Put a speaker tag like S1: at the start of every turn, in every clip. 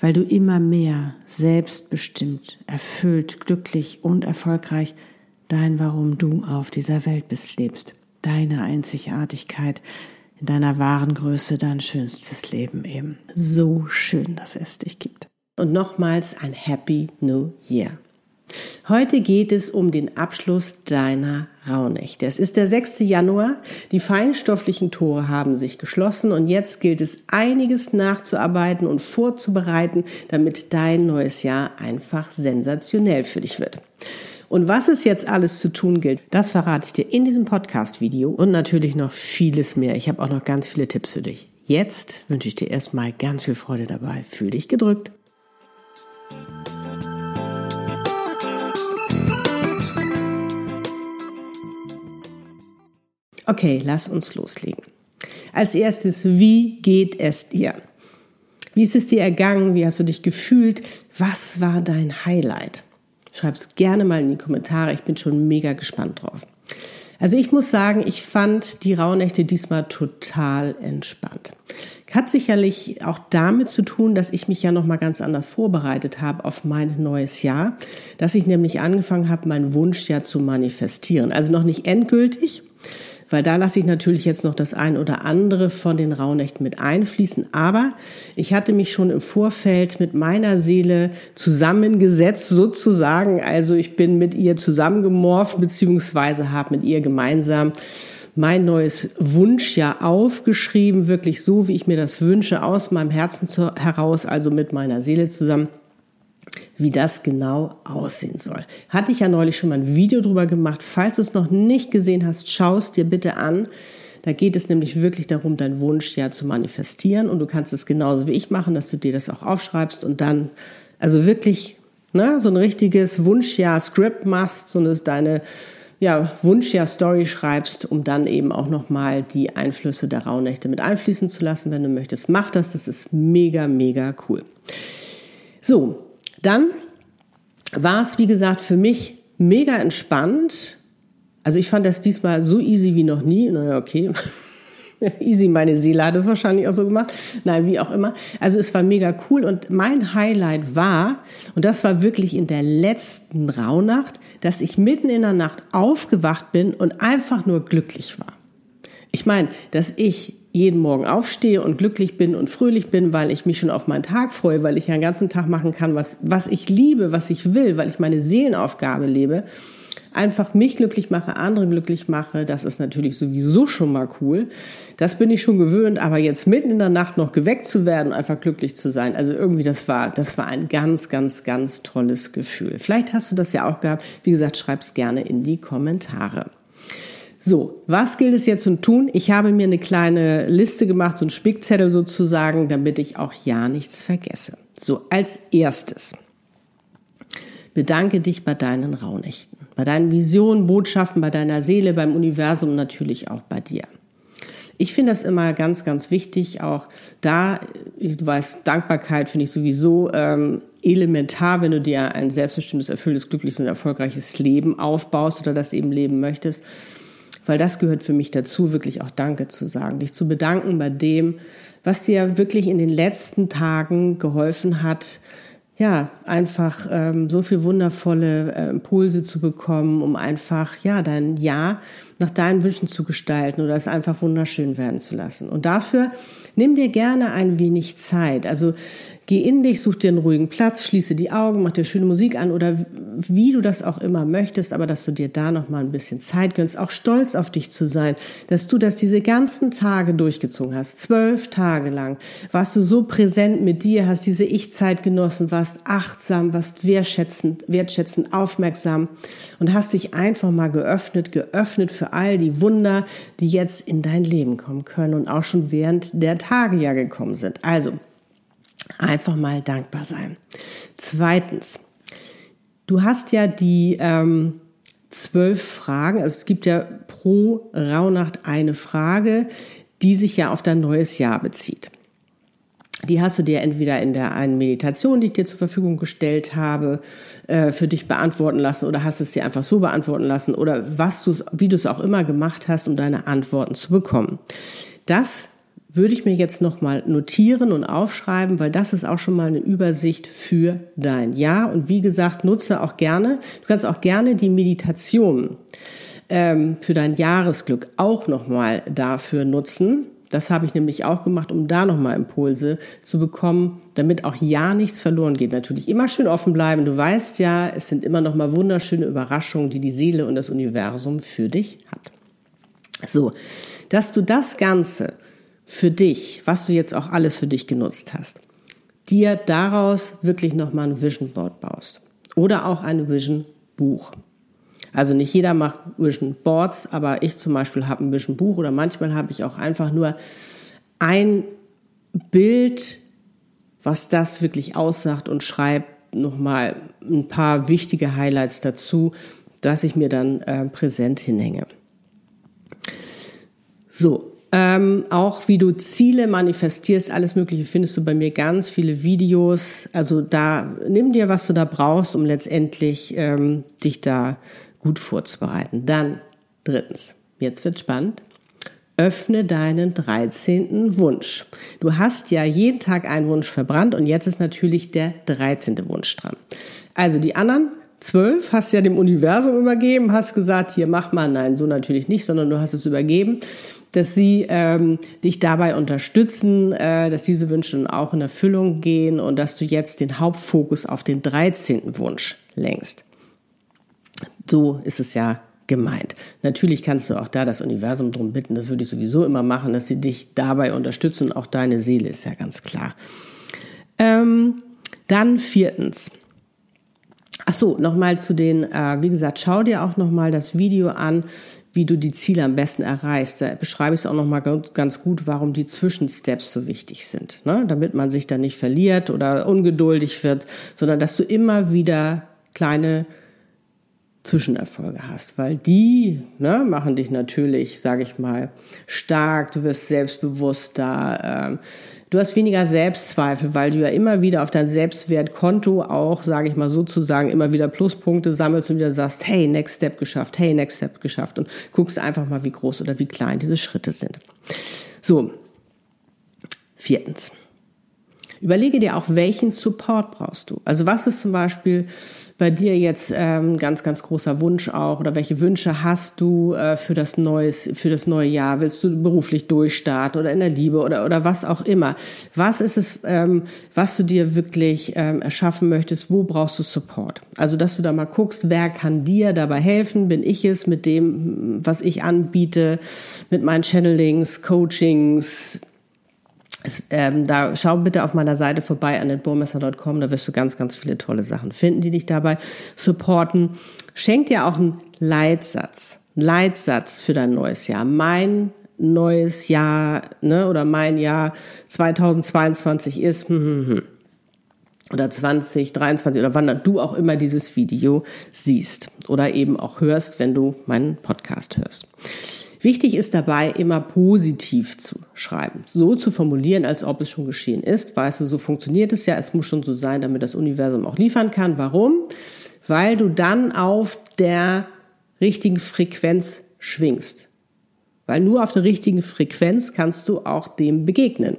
S1: weil du immer mehr selbstbestimmt, erfüllt, glücklich und erfolgreich dein Warum du auf dieser Welt bist lebst, deine Einzigartigkeit, in deiner wahren Größe dein schönstes Leben eben. So schön, dass es dich gibt.
S2: Und nochmals ein Happy New Year. Heute geht es um den Abschluss deiner Rauhnächte. Es ist der 6. Januar. Die feinstofflichen Tore haben sich geschlossen und jetzt gilt es einiges nachzuarbeiten und vorzubereiten, damit dein neues Jahr einfach sensationell für dich wird. Und was es jetzt alles zu tun gilt, das verrate ich dir in diesem Podcast-Video und natürlich noch vieles mehr. Ich habe auch noch ganz viele Tipps für dich. Jetzt wünsche ich dir erstmal ganz viel Freude dabei. Fühl dich gedrückt. Okay, lass uns loslegen. Als erstes, wie geht es dir? Wie ist es dir ergangen? Wie hast du dich gefühlt? Was war dein Highlight? Schreib es gerne mal in die Kommentare. Ich bin schon mega gespannt drauf. Also ich muss sagen, ich fand die Rauhnächte diesmal total entspannt. Hat sicherlich auch damit zu tun, dass ich mich ja noch mal ganz anders vorbereitet habe auf mein neues Jahr, dass ich nämlich angefangen habe, mein Wunschjahr zu manifestieren. Also noch nicht endgültig, weil da lasse ich natürlich jetzt noch das ein oder andere von den Rauhnächten mit einfließen. Aber ich hatte mich schon im Vorfeld mit meiner Seele zusammengesetzt, sozusagen. Also ich bin mit ihr zusammengemorpht, beziehungsweise habe mit ihr gemeinsam mein neues Wunschjahr aufgeschrieben, wirklich so, wie ich mir das wünsche, aus meinem Herzen heraus, also mit meiner Seele zusammen wie das genau aussehen soll. Hatte ich ja neulich schon mal ein Video drüber gemacht. Falls du es noch nicht gesehen hast, schau es dir bitte an. Da geht es nämlich wirklich darum, deinen Wunsch ja zu manifestieren. Und du kannst es genauso wie ich machen, dass du dir das auch aufschreibst und dann, also wirklich, ne, so ein richtiges Wunschjahr-Script machst, so eine, deine, ja, Wunschjahr-Story schreibst, um dann eben auch nochmal die Einflüsse der Rauhnächte mit einfließen zu lassen. Wenn du möchtest, mach das. Das ist mega, mega cool. So, dann war es, wie gesagt, für mich mega entspannt. Also ich fand das diesmal so easy wie noch nie. Naja, okay. easy, meine Seele hat es wahrscheinlich auch so gemacht. Nein, wie auch immer. Also es war mega cool und mein Highlight war, und das war wirklich in der letzten Rauhnacht, dass ich mitten in der Nacht aufgewacht bin und einfach nur glücklich war. Ich meine, dass ich jeden Morgen aufstehe und glücklich bin und fröhlich bin, weil ich mich schon auf meinen Tag freue, weil ich ja den ganzen Tag machen kann, was, was ich liebe, was ich will, weil ich meine Seelenaufgabe lebe, einfach mich glücklich mache, andere glücklich mache, das ist natürlich sowieso schon mal cool. Das bin ich schon gewöhnt, aber jetzt mitten in der Nacht noch geweckt zu werden, einfach glücklich zu sein, also irgendwie das war, das war ein ganz, ganz, ganz tolles Gefühl. Vielleicht hast du das ja auch gehabt. Wie gesagt, schreib's gerne in die Kommentare. So, was gilt es jetzt zu tun? Ich habe mir eine kleine Liste gemacht, so ein Spickzettel sozusagen, damit ich auch ja nichts vergesse. So, als erstes. Bedanke dich bei deinen Rauhnächten, bei deinen Visionen, Botschaften, bei deiner Seele, beim Universum natürlich auch bei dir. Ich finde das immer ganz, ganz wichtig, auch da, du weißt, Dankbarkeit finde ich sowieso ähm, elementar, wenn du dir ein selbstbestimmtes, erfülltes, glückliches und erfolgreiches Leben aufbaust oder das eben leben möchtest weil das gehört für mich dazu, wirklich auch Danke zu sagen, dich zu bedanken bei dem, was dir wirklich in den letzten Tagen geholfen hat, ja, einfach ähm, so viel wundervolle äh, Impulse zu bekommen, um einfach, ja, dein Jahr nach deinen Wünschen zu gestalten oder es einfach wunderschön werden zu lassen. Und dafür nimm dir gerne ein wenig Zeit. Also Geh in dich, such dir einen ruhigen Platz, schließe die Augen, mach dir schöne Musik an oder wie du das auch immer möchtest, aber dass du dir da noch mal ein bisschen Zeit gönnst, auch stolz auf dich zu sein, dass du das diese ganzen Tage durchgezogen hast, zwölf Tage lang, warst du so präsent mit dir, hast diese Ich-Zeit genossen, warst achtsam, warst wertschätzend, wertschätzend, aufmerksam und hast dich einfach mal geöffnet, geöffnet für all die Wunder, die jetzt in dein Leben kommen können und auch schon während der Tage ja gekommen sind. Also Einfach mal dankbar sein. Zweitens, Du hast ja die ähm, zwölf Fragen, also es gibt ja pro Rauhnacht eine Frage, die sich ja auf dein neues Jahr bezieht. Die hast du dir entweder in der einen Meditation, die ich dir zur Verfügung gestellt habe, äh, für dich beantworten lassen oder hast es dir einfach so beantworten lassen oder was du, wie du es auch immer gemacht hast, um deine Antworten zu bekommen. Das würde ich mir jetzt nochmal notieren und aufschreiben, weil das ist auch schon mal eine Übersicht für dein Jahr. Und wie gesagt, nutze auch gerne, du kannst auch gerne die Meditation ähm, für dein Jahresglück auch nochmal dafür nutzen. Das habe ich nämlich auch gemacht, um da nochmal Impulse zu bekommen, damit auch ja nichts verloren geht. Natürlich immer schön offen bleiben. Du weißt ja, es sind immer nochmal wunderschöne Überraschungen, die die Seele und das Universum für dich hat. So, dass du das Ganze für dich, was du jetzt auch alles für dich genutzt hast, dir daraus wirklich nochmal ein Vision Board baust. Oder auch ein Vision Buch. Also nicht jeder macht Vision Boards, aber ich zum Beispiel habe ein Vision Buch oder manchmal habe ich auch einfach nur ein Bild, was das wirklich aussagt und schreibt nochmal ein paar wichtige Highlights dazu, dass ich mir dann äh, präsent hinhänge. So, ähm, auch wie du Ziele manifestierst, alles Mögliche findest du bei mir ganz viele Videos. Also da nimm dir, was du da brauchst, um letztendlich ähm, dich da gut vorzubereiten. Dann drittens, jetzt wird spannend. Öffne deinen 13. Wunsch. Du hast ja jeden Tag einen Wunsch verbrannt und jetzt ist natürlich der 13. Wunsch dran. Also die anderen zwölf hast ja dem Universum übergeben, hast gesagt, hier mach mal. Nein, so natürlich nicht, sondern du hast es übergeben dass sie ähm, dich dabei unterstützen, äh, dass diese Wünsche auch in Erfüllung gehen und dass du jetzt den Hauptfokus auf den 13. Wunsch lenkst. So ist es ja gemeint. Natürlich kannst du auch da das Universum drum bitten, das würde ich sowieso immer machen, dass sie dich dabei unterstützen, auch deine Seele ist ja ganz klar. Ähm, dann viertens. Ach so, nochmal zu den, äh, wie gesagt, schau dir auch nochmal das Video an, wie du die Ziele am besten erreichst. Da beschreibe ich es auch nochmal ganz gut, warum die Zwischensteps so wichtig sind. Ne? Damit man sich da nicht verliert oder ungeduldig wird, sondern dass du immer wieder kleine Zwischenerfolge hast, weil die ne, machen dich natürlich, sage ich mal, stark, du wirst selbstbewusster, ähm, du hast weniger Selbstzweifel, weil du ja immer wieder auf dein Selbstwertkonto auch, sage ich mal sozusagen, immer wieder Pluspunkte sammelst und wieder sagst, hey, Next Step geschafft, hey, Next Step geschafft und guckst einfach mal, wie groß oder wie klein diese Schritte sind. So, viertens. Überlege dir auch, welchen Support brauchst du. Also was ist zum Beispiel bei dir jetzt ähm, ganz, ganz großer Wunsch auch oder welche Wünsche hast du äh, für das neues, für das neue Jahr? Willst du beruflich durchstarten oder in der Liebe oder oder was auch immer? Was ist es, ähm, was du dir wirklich ähm, erschaffen möchtest? Wo brauchst du Support? Also dass du da mal guckst, wer kann dir dabei helfen? Bin ich es mit dem, was ich anbiete, mit meinen Channelings, Coachings? Ähm, da schau bitte auf meiner Seite vorbei an netburmesser.com, da wirst du ganz, ganz viele tolle Sachen finden, die dich dabei supporten. Schenk dir auch einen Leitsatz, einen Leitsatz für dein neues Jahr. Mein neues Jahr, ne, oder mein Jahr 2022 ist, hm, hm, hm. oder 2023 oder wann du auch immer dieses Video siehst oder eben auch hörst, wenn du meinen Podcast hörst. Wichtig ist dabei, immer positiv zu schreiben. So zu formulieren, als ob es schon geschehen ist. Weißt du, so funktioniert es ja. Es muss schon so sein, damit das Universum auch liefern kann. Warum? Weil du dann auf der richtigen Frequenz schwingst. Weil nur auf der richtigen Frequenz kannst du auch dem begegnen.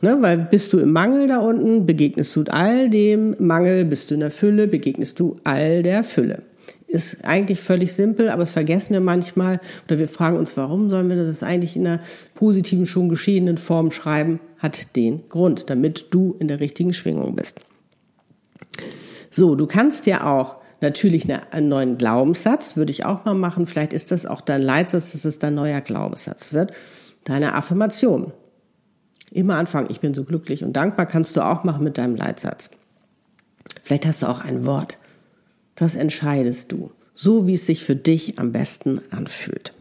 S2: Ne, weil bist du im Mangel da unten, begegnest du all dem Mangel, bist du in der Fülle, begegnest du all der Fülle ist eigentlich völlig simpel, aber das vergessen wir manchmal oder wir fragen uns, warum sollen wir das eigentlich in einer positiven, schon geschehenen Form schreiben? Hat den Grund, damit du in der richtigen Schwingung bist. So, du kannst ja auch natürlich einen neuen Glaubenssatz, würde ich auch mal machen. Vielleicht ist das auch dein Leitsatz, dass es dein neuer Glaubenssatz wird. Deine Affirmation. Immer anfangen, ich bin so glücklich und dankbar, kannst du auch machen mit deinem Leitsatz. Vielleicht hast du auch ein Wort das entscheidest du, so wie es sich für dich am besten anfühlt.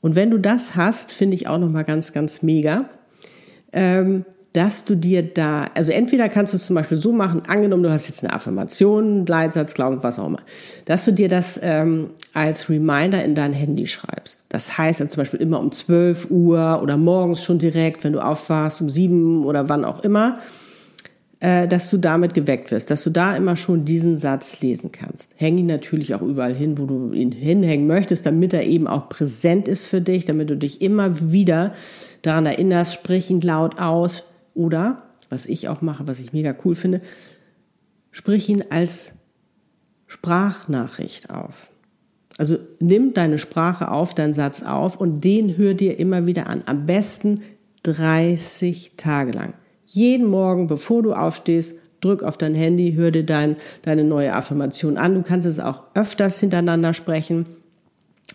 S2: Und wenn du das hast, finde ich auch noch mal ganz, ganz mega. Ähm, dass du dir da, also entweder kannst du es zum Beispiel so machen, angenommen, du hast jetzt eine Affirmation, einen Leitsatz, Glauben, was auch immer, dass du dir das ähm, als Reminder in dein Handy schreibst. Das heißt dann zum Beispiel immer um 12 Uhr oder morgens schon direkt, wenn du aufwachst, um sieben oder wann auch immer, äh, dass du damit geweckt wirst, dass du da immer schon diesen Satz lesen kannst. Häng ihn natürlich auch überall hin, wo du ihn hinhängen möchtest, damit er eben auch präsent ist für dich, damit du dich immer wieder daran erinnerst, sprich ihn laut aus, oder, was ich auch mache, was ich mega cool finde, sprich ihn als Sprachnachricht auf. Also nimm deine Sprache auf, deinen Satz auf und den hör dir immer wieder an. Am besten 30 Tage lang. Jeden Morgen, bevor du aufstehst, drück auf dein Handy, hör dir dein, deine neue Affirmation an. Du kannst es auch öfters hintereinander sprechen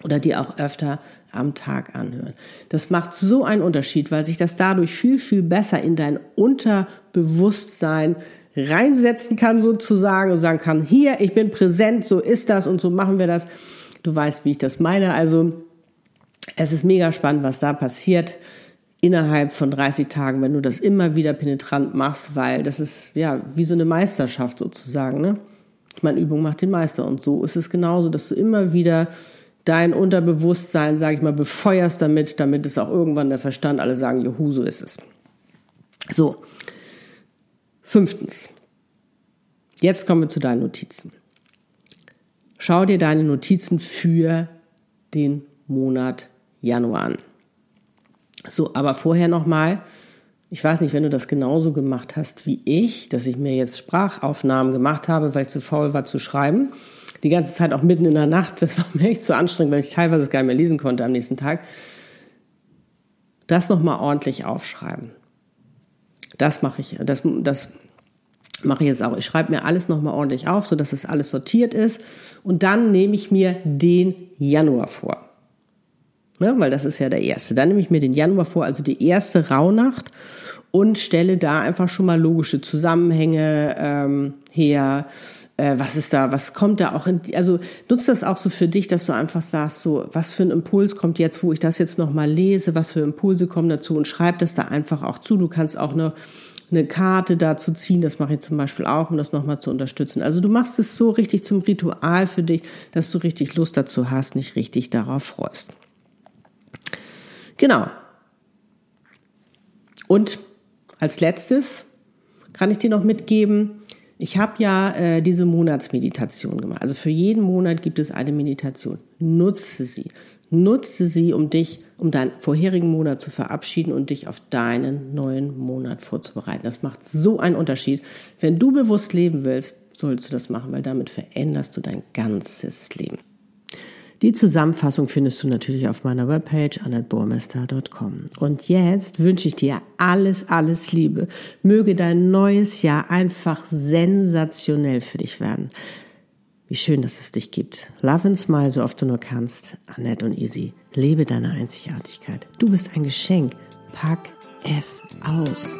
S2: oder die auch öfter am Tag anhören. Das macht so einen Unterschied, weil sich das dadurch viel, viel besser in dein Unterbewusstsein reinsetzen kann sozusagen und sagen kann, hier, ich bin präsent, so ist das und so machen wir das. Du weißt, wie ich das meine. Also es ist mega spannend, was da passiert innerhalb von 30 Tagen, wenn du das immer wieder penetrant machst, weil das ist ja wie so eine Meisterschaft sozusagen. Ne? Ich meine, Übung macht den Meister und so ist es genauso, dass du immer wieder dein Unterbewusstsein, sage ich mal, befeuerst damit, damit es auch irgendwann der Verstand alle sagen, juhu, so ist es. So. Fünftens. Jetzt kommen wir zu deinen Notizen. Schau dir deine Notizen für den Monat Januar an. So, aber vorher nochmal, ich weiß nicht, wenn du das genauso gemacht hast wie ich, dass ich mir jetzt Sprachaufnahmen gemacht habe, weil ich zu faul war zu schreiben die ganze Zeit auch mitten in der Nacht. Das war mir echt zu anstrengend, weil ich teilweise gar nicht mehr lesen konnte am nächsten Tag. Das nochmal ordentlich aufschreiben. Das mache ich, das, das mache ich jetzt auch. Ich schreibe mir alles nochmal ordentlich auf, sodass es alles sortiert ist. Und dann nehme ich mir den Januar vor. Ja, weil das ist ja der erste. Dann nehme ich mir den Januar vor, also die erste Rauhnacht und stelle da einfach schon mal logische Zusammenhänge ähm, her äh, was ist da, was kommt da auch in, also nutzt das auch so für dich, dass du einfach sagst, so, was für ein Impuls kommt jetzt, wo ich das jetzt nochmal lese, was für Impulse kommen dazu und schreib das da einfach auch zu. Du kannst auch eine, eine Karte dazu ziehen, das mache ich zum Beispiel auch, um das nochmal zu unterstützen. Also du machst es so richtig zum Ritual für dich, dass du richtig Lust dazu hast, nicht richtig darauf freust. Genau. Und als letztes kann ich dir noch mitgeben, ich habe ja äh, diese Monatsmeditation gemacht. Also für jeden Monat gibt es eine Meditation. Nutze sie. Nutze sie, um dich, um deinen vorherigen Monat zu verabschieden und dich auf deinen neuen Monat vorzubereiten. Das macht so einen Unterschied. Wenn du bewusst leben willst, sollst du das machen, weil damit veränderst du dein ganzes Leben. Die Zusammenfassung findest du natürlich auf meiner Webpage annetbormester.com. Und jetzt wünsche ich dir alles, alles Liebe. Möge dein neues Jahr einfach sensationell für dich werden. Wie schön, dass es dich gibt. Love and smile, so oft du nur kannst. Annette und Easy. Lebe deine Einzigartigkeit. Du bist ein Geschenk. Pack es aus.